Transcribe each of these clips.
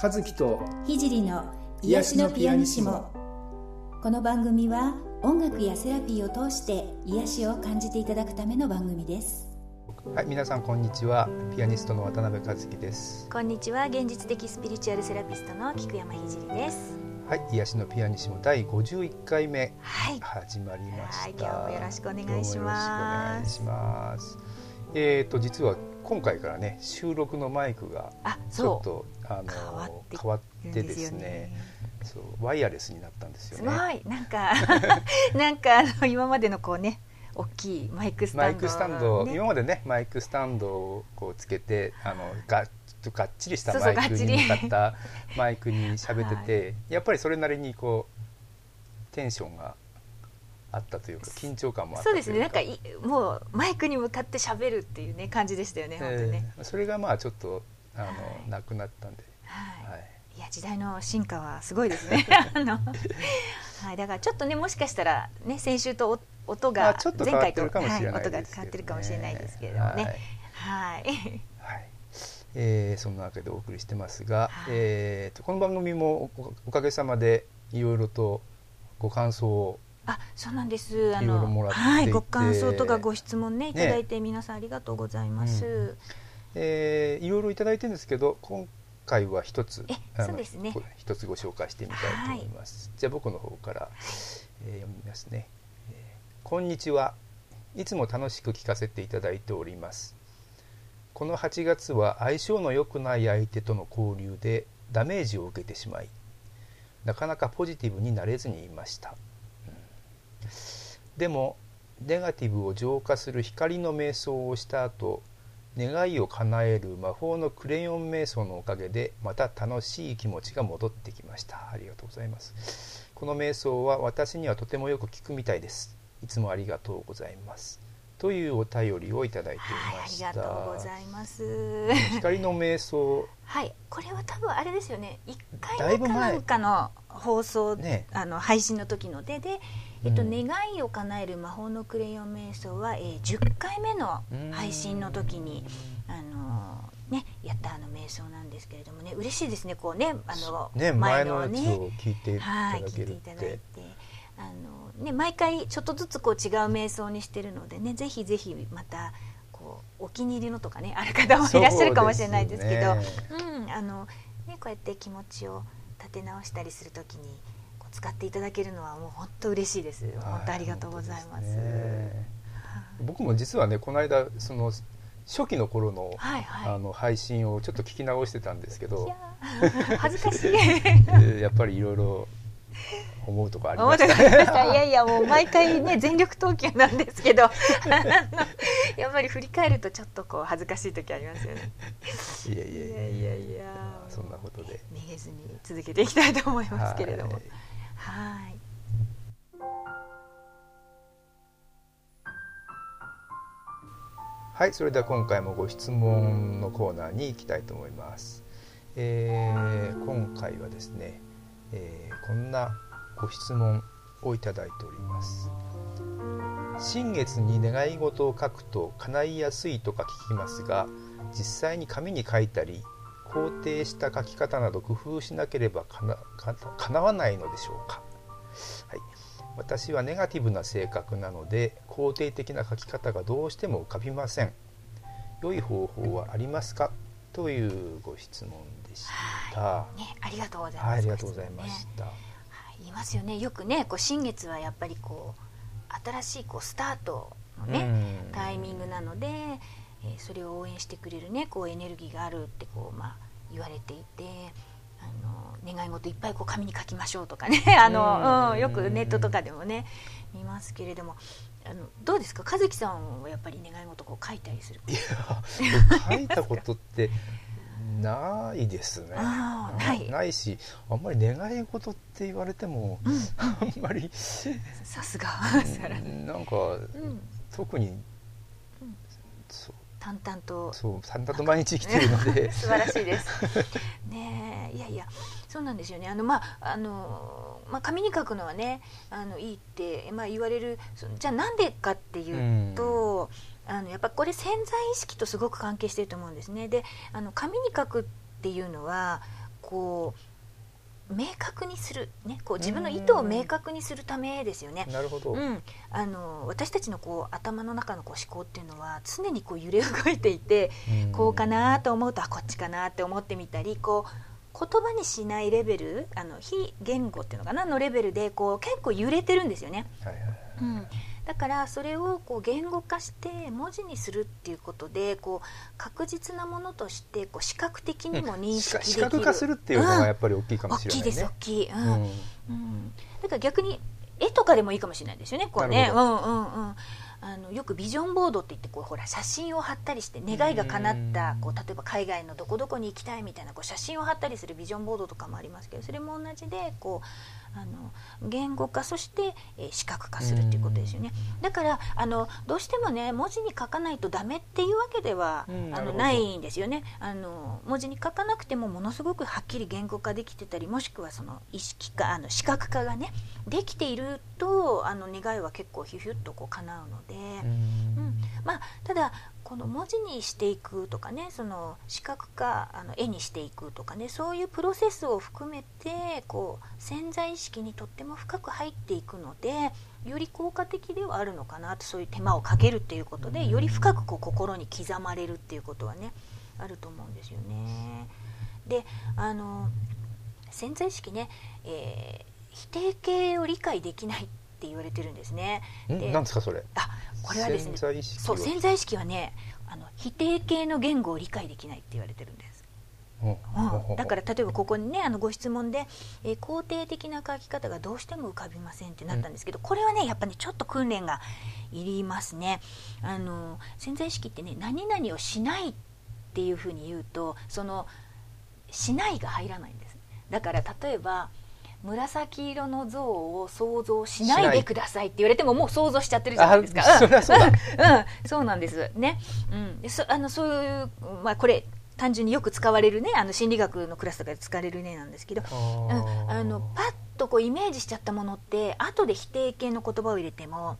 和樹と聖の癒しのピアニシモ。この番組は音楽やセラピーを通して癒しを感じていただくための番組です。はい皆さんこんにちは。ピアニストの渡辺和樹です。こんにちは。現実的スピリチュアルセラピストの菊山聖です。はい癒しのピアニシモ第51回目。はい。始まりました、はい今日もよろしくお願いします。どうもよろしくお願いします。えーと実は今回からね収録のマイクがあちょっそとあの変わってですね。そうワイヤレスになったんですよすねごい。なんか なんかあの今までのこうね大きいマイクスタンドマイクスタンド、ね今までねマイクスタンドをこうつけてあのがとがっちりしたマイクに向かったマイクに喋ってて、やっぱりそれなりにこうテンションがあったというか緊張感もあったというですね。なんかいもうマイクに向かって喋るっていうね感じでしたよね本当にね、えーそれがまあちょっとあの、はいなくなったんで、はい。はい、いや時代の進化はすごいですね。あの、はい、だからちょっとねもしかしたらね先週とお音まあが前回とってるかもしれないはい、音が変わってるかもしれないですけれどもね。はい。はい、はい。えーそんなわけでお送りしてますが、はい。えーとこの番組もおおかげさまでいろいろとご感想をあそうなんです。あいろいろのはいご感想とかご質問ねいただいて皆さんありがとうございます、うえーいろいろいただいてるんですけど今回は一つそうですね。こ一つご紹介してみたいと思います、じゃあ僕の方から、えー読みますね、えーこんにちは。いつも楽しく聞かせていただいております。この8月は相性の良くない相手との交流でダメージを受けてしまいなかなかポジティブになれずにいました、うんでもネガティブを浄化する光の瞑想をした後願いを叶える魔法のクレヨン瞑想のおかげでまた楽しい気持ちが戻ってきました。ありがとうございます。この瞑想は私にはとてもよく聞くみたいです。いつもありがとうございます。というお便りをいただいていはいありました、がとうございます。光の瞑想。はいこれは多分あれですよね。1だい回目かなんかの放送、ね。あの配信の時のでで、えっとうん願いを叶える魔法のクレヨン瞑想は、えー10回目の配信の時にあのねやったあの瞑想なんですけれどもね嬉しいですねこうねあのね前のね。を聞いていたはい、聞いだけるって。いただいて。てあの、ね、毎回ちょっとずつこう違う瞑想にしてるのでねぜひぜひまたこうお気に入りのとかねある方もいらっしゃるかもしれないですけどそうですうんあのね、こうやって気持ちを立て直したりするときに使っていただけるのはもう本当嬉しいです。本当ありがとうございます。すね。僕も実はねこの間その初期の頃の,、はいはい。あの配信をちょっと聞き直してたんですけいど 恥ずかしい。えーやっぱりいろいろ思うとこありました。くれました。いやいやもう毎回ね全力投球なんですけどやっぱり振り返るとちょっとこう恥ずかしい時ありますよね。いやいやいやいやいや。そんなことで。めげずに続けていきたいと思いますけれども。はいはい。はいそれでは今回もご質問のコーナーに行きたいと思います、えー今回はですね、えーこんなご質問をいただいております。新月に願い事を書くと叶いやすいとか聞きますが実際に紙に書いたり肯定した書き方など工夫しなければかなか叶わないのでしょうか、はい、私はネガティブな性格なので肯定的な書き方がどうしても浮かびません。良い方法はありますか？というご質問でした。はねありがとうございい、ます、ありがとうございました、はい、言いますよね。よくねこう新月はやっぱりこう新しいこうスタートのね、うん。タイミングなので、えーそれを応援してくれるねこうエネルギーがあるってこう、まあ、言われていてあの願い事いっぱいこう紙に書きましょうとかね あの、うんうん、よくネットとかでもね見ますけれどもあのどうですか？和樹さんはやっぱり願い事こう書いたりするいや書いたことってないですね。ない。ないしあんまり願い事って言われても、うん。あんまりさすが。さらに、なんか、うん、特にそう淡々とそう淡々と毎日生きてるので 素晴らしいです。ねえいやいやそうなんですよねあのまああのまあ紙に書くのはねあのいいってまあ言われるそじゃあなんでかっていうと、あのやっぱこれ潜在意識とすごく関係してると思うんですね。であの紙に書くっていうのはこう明確にする、ね、こう自分の意図を明確にするためですよね。なるほど、うん、あの私たちのこう頭の中のこう思考っていうのは常にこう揺れ動いていて、こうかなと思うとあこっちかなって思ってみたりこう言葉にしないレベルあの非言語っていうのかなのレベルでこう結構揺れてるんですよね。はいはいはい。うん、だからそれをこう言語化して文字にするっていうことでこう確実なものとしてこう視覚的にも認識できる、視覚化するっていうのがやっぱり大きいかもしれない、ね、大きいです大きい、うん。うん、だから逆に絵とかでもいいかもしれないですよねこうね。うんうんうん。あのよくビジョンボードって言ってこうほら写真を貼ったりして願いが叶ったこう例えば海外のどこどこに行きたいみたいなこう写真を貼ったりするビジョンボードとかもありますけどそれも同じでこうあの言語化そして、えー、視覚化するっていうことですよね。だからあのどうしてもね文字に書かないとダメっていうわけではあのないんですよね。あの文字に書かなくてもものすごくはっきり言語化できてたりもしくはその意識化あの視覚化がねできているとあの願いは結構ヒュヒュッとこう叶うので、うん、まあ、ただこの文字にしていくとかねその視覚化あの絵にしていくとかねそういうプロセスを含めてこう潜在意識にとっても深く入っていくのでより効果的ではあるのかなとそういう手間をかけるっていうことでより深くこう心に刻まれるっていうことはねあると思うんですよね。であの潜在意識ね、えー、否定形を理解できないっって言われてるんですね。でなんですかそれ？あこれはですねそう潜在意識はねあの否定形の言語を理解できないって言われてるんです。う。ん、だから例えばここにねあのご質問で、えー、肯定的な書き方がどうしても浮かびませんってなったんですけど、これはねやっぱり、ね、ちょっと訓練がいりますね。あの潜在意識ってね何々をしないっていうふうに言うとそのしないが入らないんです。だから例えば紫色の像を想像しないでくださいって言われてももう想像しちゃってるじゃないですか。そうん、そううん、そうなんです。ね。うん、でそあのそういうまあこれ単純によく使われるねあの心理学のクラスとかで使われる例なんですけど、うん、あのパッとこうイメージしちゃったものって後で否定形の言葉を入れても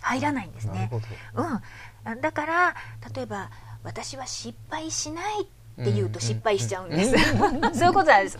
入らないんですね。うん、だから例えば私は失敗しないってって言うと失敗しちゃうんです、そういうことなんです。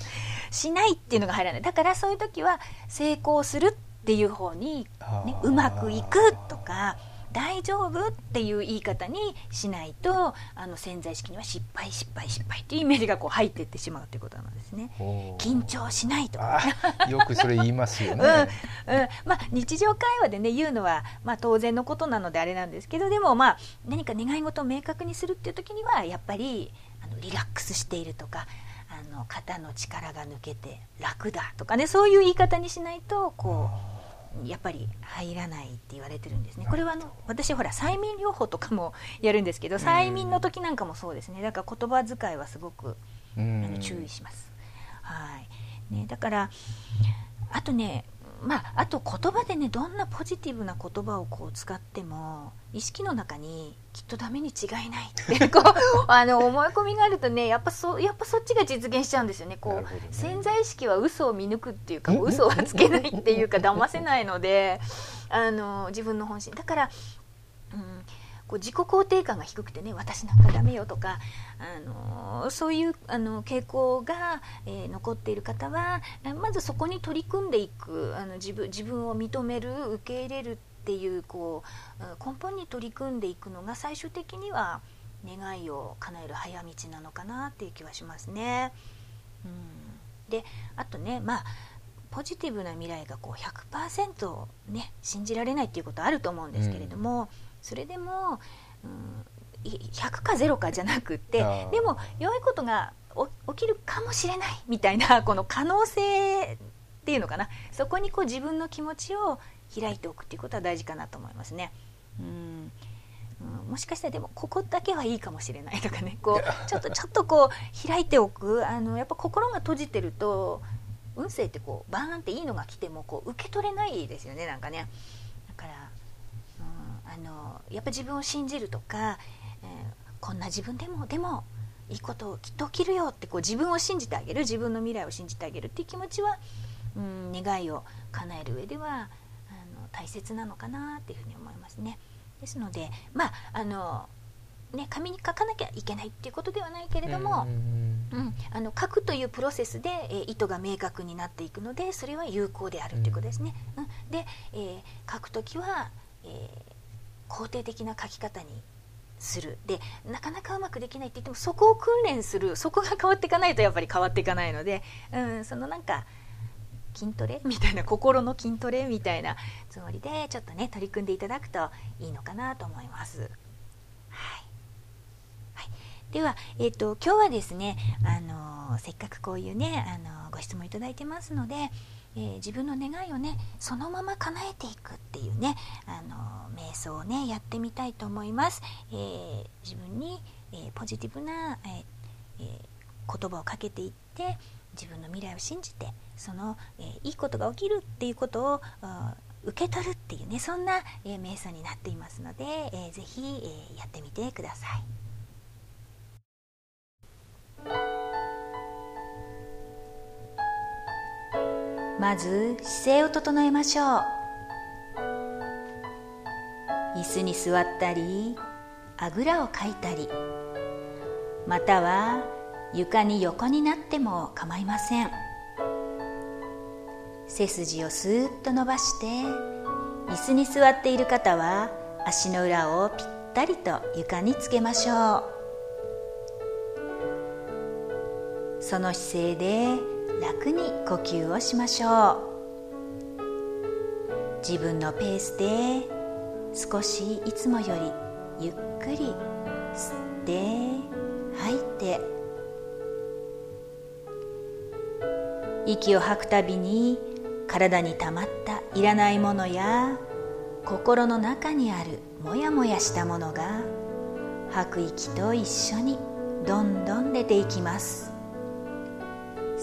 しないっていうのが入らない。だからそういう時は成功するっていう方に、ね、うまくいくとか大丈夫っていう言い方にしないとあの潜在意識には失敗失敗失敗っていうイメージがこう入っていってしまうということなんですね。緊張しないとか、よくそれ言いますよね、うんうん、まあ、日常会話でね言うのは、まあ、当然のことなのであれなんですけどでもまあ何か願い事を明確にするっていう時にはやっぱりあのリラックスしているとかあの肩の力が抜けて楽だとかねそういう言い方にしないとこうやっぱり入らないって言われてるんですね。これはあの私ほら催眠療法とかもやるんですけど催眠の時なんかもそうですね。だから言葉遣いはすごくあの注意します。はい。ね、だからあとねまあ、あと言葉でねどんなポジティブな言葉をこう使っても意識の中にきっとダメに違いないって こうあの思い込みがあるとねやっぱそやっぱそっちが実現しちゃうんですよね。こう、ね、潜在意識は嘘を見抜くっていうか嘘はつけないっていうか騙せないのであの自分の本心。だから、うん、こう自己肯定感が低くてね私なんかダメよとか、あのそういうあの傾向が、えー、残っている方はまずそこに取り組んでいくあの自分自分を認める受け入れるっていうこう根本に取り組んでいくのが最終的には願いを叶える早道なのかなっていう気はしますね。うん、であとねまあポジティブな未来がこう100%ね信じられないっていうことあると思うんですけれども、うんそれでも、うん、100か0かじゃなくってでも良いことが起きるかもしれないみたいな この可能性っていうのかな。そこにこう自分の気持ちを開いておくっていうことは大事かなと思いますね。うん。うん、もしかしたらでもここだけはいいかもしれないとかね。こう ちょっとちょっとこう開いておく。あのやっぱ心が閉じてると運勢ってこうバーンっていいのが来てもこう受け取れないですよねなんかね。あのやっぱ自分を信じるとか、えー、こんな自分でもでもいいことをきっと起きるよってこう自分を信じてあげる自分の未来を信じてあげるっていう気持ちは、うん、願いを叶える上ではあの大切なのかなっていうふうに思いますね。ですのでまああのね、紙に書かなきゃいけないっていうことではないけれども、うん、あの書くというプロセスで、えー、意図が明確になっていくのでそれは有効であるっていうことですね。うん、で、えー、書くときは、えー、肯定的な書き方にする。でなかなかうまくできないって言ってもそこを訓練するそこが変わっていかないとやっぱり変わっていかないので、うん、そのなんか筋トレ？みたいな心の筋トレみたいなつもりでちょっとね取り組んでいただくといいのかなと思います。はい、では、えーと、今日はですね、あのせっかくこういうね、あのご質問いただいてますので、えー、自分の願いをねそのまま叶えていくっていうね、あの瞑想をねやってみたいと思います。えー、自分に、えー、ポジティブな、ええ言葉をかけていって自分の未来を信じてその、えー、いいことが起きるっていうことを受け取るっていうねそんな、えー、瞑想になっていますので、えー、ぜひ、えー、やってみてください。まず姿勢を整えましょう。椅子に座ったりあぐらをかいたりまたは床に横になっても構いません。背筋をスーッと伸ばして椅子に座っている方は足の裏をぴったりと床につけましょう。その姿勢で楽に呼吸をしましょう。自分のペースで少しいつもよりゆっくり吸って吐いて。息を吐くたびに体にたまったいらないものや心の中にあるモヤモヤしたものが吐く息と一緒にどんどん出ていきます。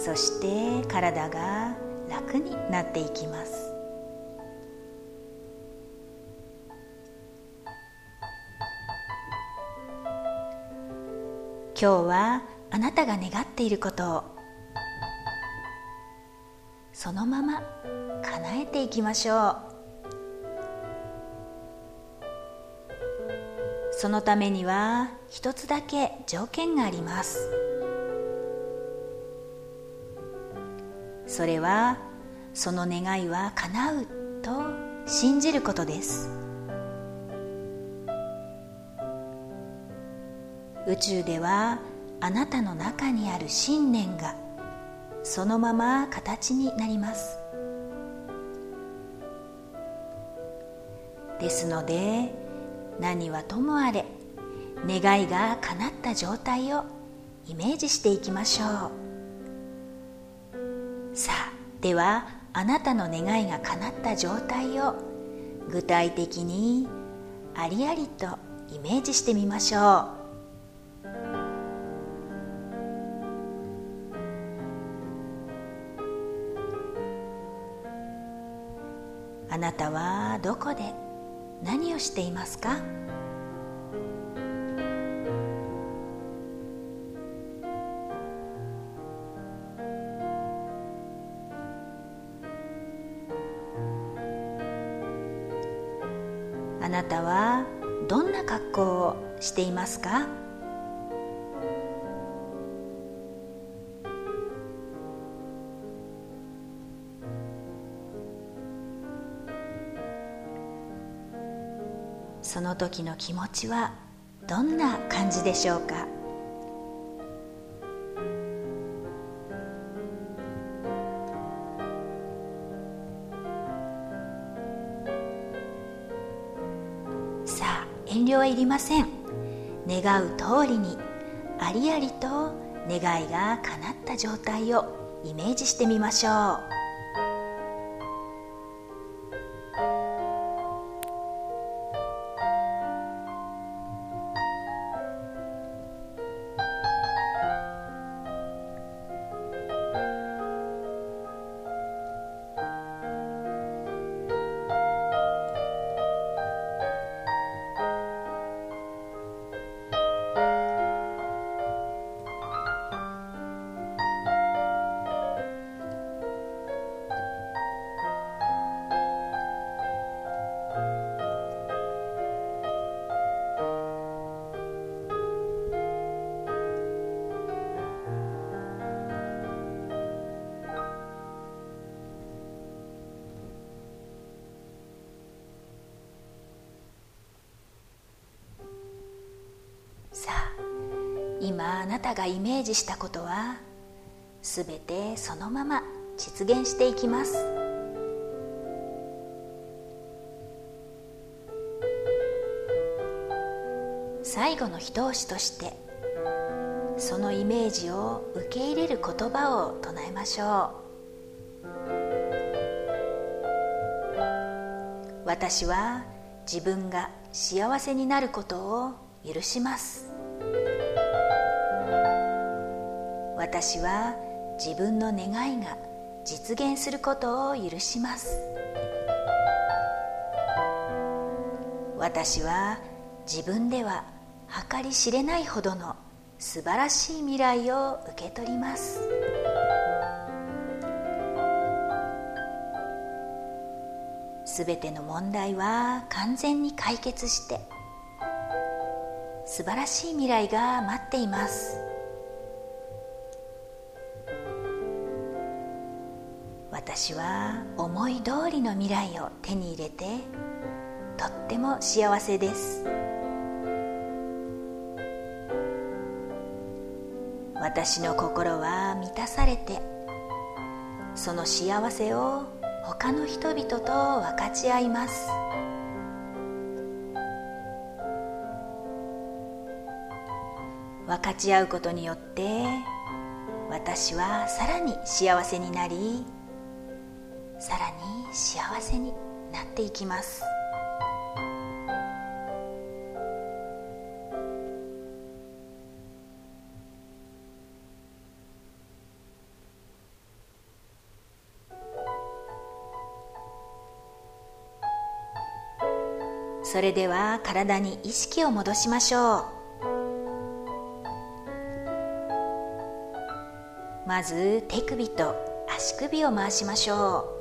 そして体が楽になっていきます。今日はあなたが願っていることをそのまま叶えていきましょう。そのためには一つだけ条件があります。それはその願いは叶うと信じることです。宇宙ではあなたの中にある信念がそのまま形になります。ですので何はともあれ願いが叶った状態をイメージしていきましょう。さあではあなたの願いが叶った状態を具体的にありありとイメージしてみましょう。あなたはどこで何をしていますか？たはどんな格好をしていますか？その時の気持ちはどんな感じでしょうか？遠慮はいりません。願う通りにありありと願いが叶った状態をイメージしてみましょう。今あなたがイメージしたことはすべてそのまま実現していきます。最後の一押しとしてそのイメージを受け入れる言葉を唱えましょう。私は自分が幸せになることを許します。私は自分の願いが実現することを許します。私は自分では計り知れないほどの素晴らしい未来を受け取ります。すべての問題は完全に解決して素晴らしい未来が待っています。私は思い通りの未来を手に入れてとっても幸せです。私の心は満たされてその幸せを他の人々と分かち合います。分かち合うことによって私はさらに幸せになりさらに幸せになっていきます。それでは体に意識を戻しましょう。まず手首と足首を回しましょう。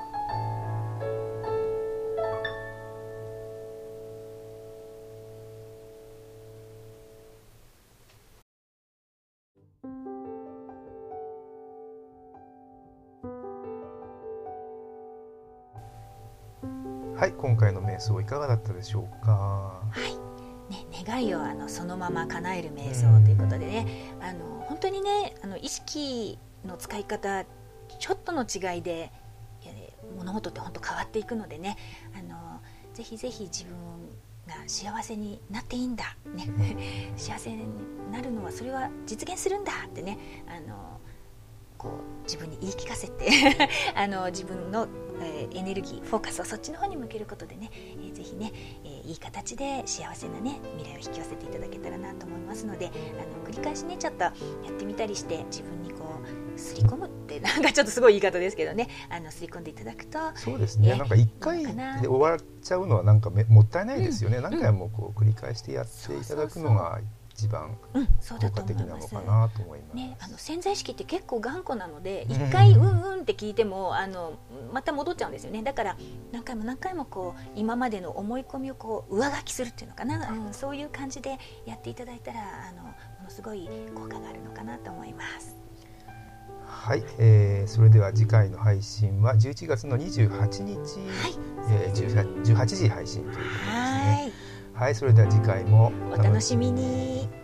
瞑想いかがだったでしょうか？はい。ね、願いをあのそのまま叶える瞑想ということでね、あの本当にねあの意識の使い方ちょっとの違いで、えー、物事って本当変わっていくのでね。あのぜひぜひ自分が幸せになっていいんだ、ね、幸せになるのはそれは実現するんだってね。あのこう自分に言い聞かせて あの自分の、えー、エネルギーフォーカスをそっちの方に向けることでね、えー、ぜひね、えー、いい形で幸せなね未来を引き寄せていただけたらなと思いますのであの繰り返しねちょっとやってみたりして自分にこうすり込むって なんかちょっとすごい言い方ですけどねあのすり込んでいただくとそうですね。なんか一回で終わっちゃうのはなんかめもったいないですよね、うん、何回もこう繰り返してやっていただくのが一番効果的なのかなと思います。ね、あの潜在意識って結構頑固なので一回うんうんって聞いてもあのまた戻っちゃうんですよね。だから何回も何回もこう今までの思い込みをこう上書きするっていうのかな、うん、そういう感じでやっていただいたらあのものすごい効果があるのかなと思います。はい、えー、それでは次回の配信は11月の28日、はい。えー、18, 18時配信ということですね。はい、それでは次回もお楽しみに。